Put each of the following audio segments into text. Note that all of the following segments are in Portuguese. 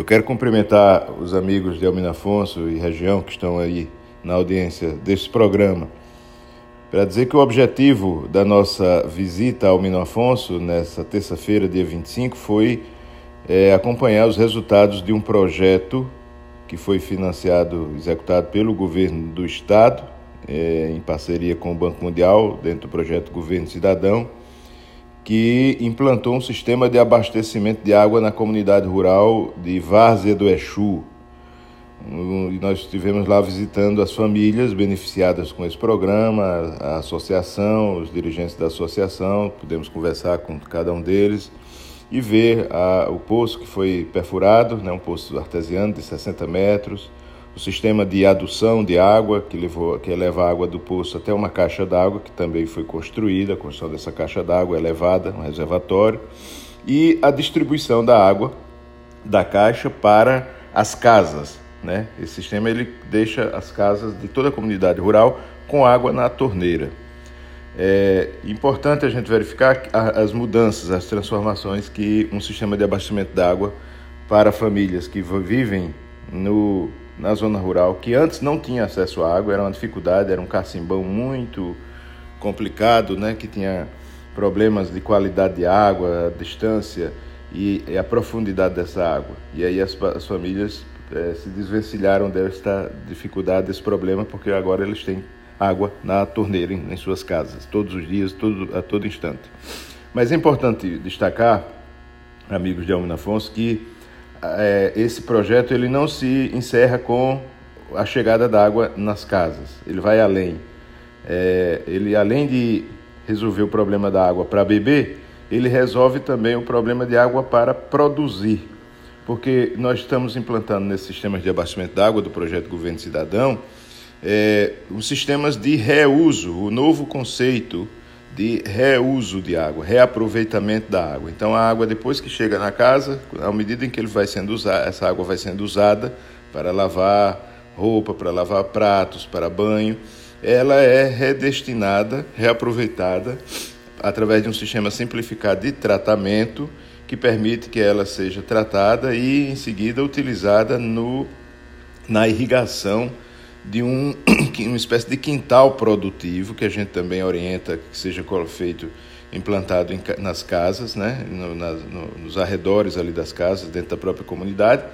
Eu quero cumprimentar os amigos de Almina Afonso e região que estão aí na audiência deste programa para dizer que o objetivo da nossa visita ao Almino Afonso nessa terça-feira, dia 25, foi é, acompanhar os resultados de um projeto que foi financiado, executado pelo governo do estado, é, em parceria com o Banco Mundial, dentro do projeto Governo Cidadão, que implantou um sistema de abastecimento de água na comunidade rural de Várzea do Exu. E nós estivemos lá visitando as famílias beneficiadas com esse programa, a associação, os dirigentes da associação, pudemos conversar com cada um deles e ver a, o poço que foi perfurado, né, um poço artesiano de 60 metros, o sistema de adução de água, que, levou, que leva a água do poço até uma caixa d'água, que também foi construída, a construção dessa caixa d'água elevada, um reservatório, e a distribuição da água da caixa para as casas. Né? Esse sistema ele deixa as casas de toda a comunidade rural com água na torneira. É importante a gente verificar as mudanças, as transformações que um sistema de abastecimento d'água para famílias que vivem no na zona rural, que antes não tinha acesso à água, era uma dificuldade, era um cacimbão muito complicado, né, que tinha problemas de qualidade de água, a distância e, a profundidade dessa água. E aí as, as famílias é, se desvencilharam desta dificuldade, desse problema, porque agora eles têm água na torneira em, em suas casas, todos os dias, todo, a todo instante. Mas é importante destacar, amigos de Almina Afonso, que é, esse projeto ele não se encerra com a chegada da água nas casas. Ele vai além. É, ele além de resolver o problema da água para beber, ele resolve também o problema de água para produzir. Porque nós estamos implantando nesses sistemas de abastecimento de água do projeto Governo Cidadão é, os sistemas de reuso, o novo conceito de reuso de água, reaproveitamento da água. Então a água depois que chega na casa, à medida em que ele vai sendo usada, essa água vai sendo usada para lavar roupa, para lavar pratos, para banho, ela é redestinada, reaproveitada através de um sistema simplificado de tratamento que permite que ela seja tratada e em seguida utilizada no na irrigação de um, uma espécie de quintal produtivo que a gente também orienta que seja feito implantado em, nas casas, né, no, no, nos arredores ali das casas, dentro da própria comunidade.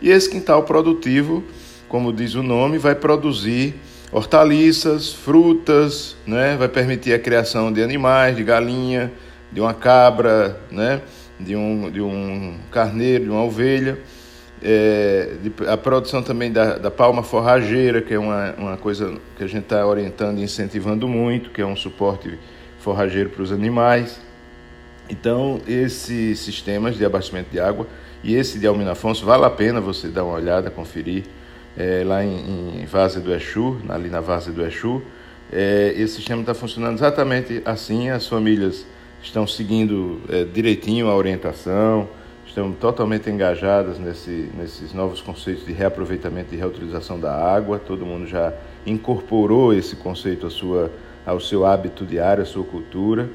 E esse quintal produtivo, como diz o nome, vai produzir hortaliças, frutas, né, vai permitir a criação de animais, de galinha, de uma cabra, né, de um, de um carneiro, de uma ovelha é, a produção também da, da, palma forrageira, que é uma, uma coisa que a gente está orientando e incentivando muito, que é um suporte forrageiro para os animais. Então, esses sistemas de abastecimento de água e esse de Almina Afonso, vale a pena você dar uma olhada, conferir, é, lá em, em Vaza do Exu, ali na Vaza do Exu. É, esse sistema está funcionando exatamente assim, as famílias estão seguindo é, direitinho a orientação, estão totalmente engajadas nesse, nesses novos conceitos de reaproveitamento e reutilização da água. Todo mundo já incorporou esse conceito à sua, ao seu hábito diário, à sua cultura.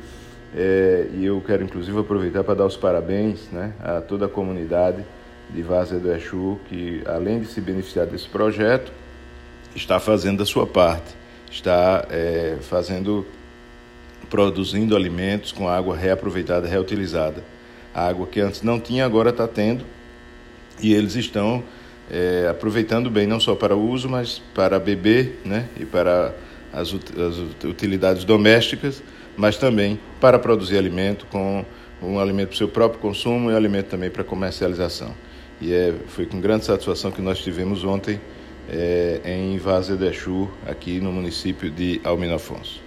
É, e eu quero inclusive aproveitar para dar os parabéns né, a toda a comunidade de Vaza do Exu, que além de se beneficiar desse projeto, está fazendo a sua parte, está é, fazendo, produzindo alimentos com água reaproveitada, reutilizada. A água que antes não tinha, agora está tendo. E eles estão é, aproveitando bem, não só para o uso, mas para beber né, e para as, as utilidades domésticas, mas também para produzir alimento, com um alimento para o seu próprio consumo e um alimento também para comercialização. E é, foi com grande satisfação que nós tivemos ontem é, em Vaza de Exu, aqui no município de Almino Afonso.